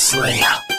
说呀。